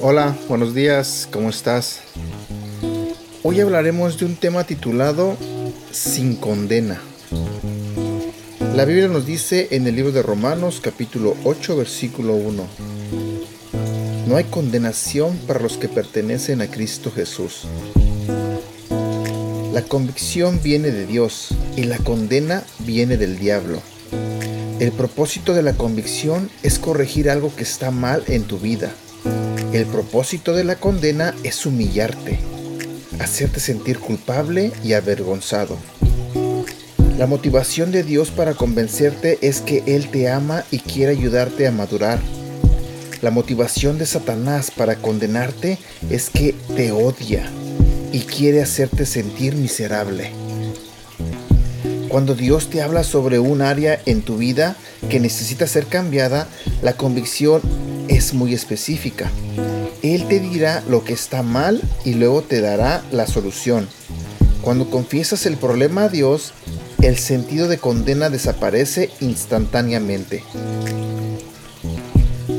Hola, buenos días, ¿cómo estás? Hoy hablaremos de un tema titulado Sin condena. La Biblia nos dice en el libro de Romanos capítulo 8 versículo 1. No hay condenación para los que pertenecen a Cristo Jesús. La convicción viene de Dios y la condena viene del diablo. El propósito de la convicción es corregir algo que está mal en tu vida el propósito de la condena es humillarte, hacerte sentir culpable y avergonzado. La motivación de Dios para convencerte es que Él te ama y quiere ayudarte a madurar. La motivación de Satanás para condenarte es que te odia y quiere hacerte sentir miserable. Cuando Dios te habla sobre un área en tu vida que necesita ser cambiada, la convicción es muy específica. Él te dirá lo que está mal y luego te dará la solución. Cuando confiesas el problema a Dios, el sentido de condena desaparece instantáneamente.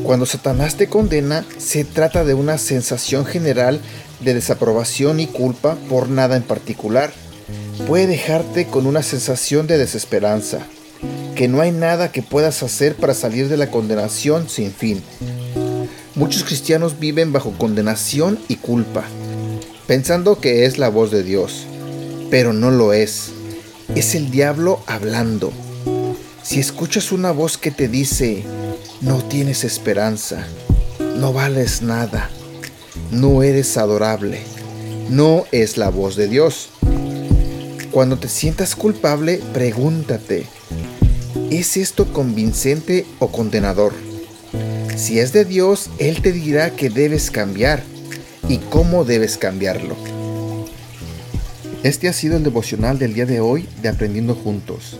Cuando Satanás te condena, se trata de una sensación general de desaprobación y culpa por nada en particular. Puede dejarte con una sensación de desesperanza, que no hay nada que puedas hacer para salir de la condenación sin fin. Muchos cristianos viven bajo condenación y culpa, pensando que es la voz de Dios, pero no lo es. Es el diablo hablando. Si escuchas una voz que te dice, no tienes esperanza, no vales nada, no eres adorable, no es la voz de Dios. Cuando te sientas culpable, pregúntate, ¿es esto convincente o condenador? Si es de Dios, Él te dirá que debes cambiar y cómo debes cambiarlo. Este ha sido el devocional del día de hoy de Aprendiendo Juntos.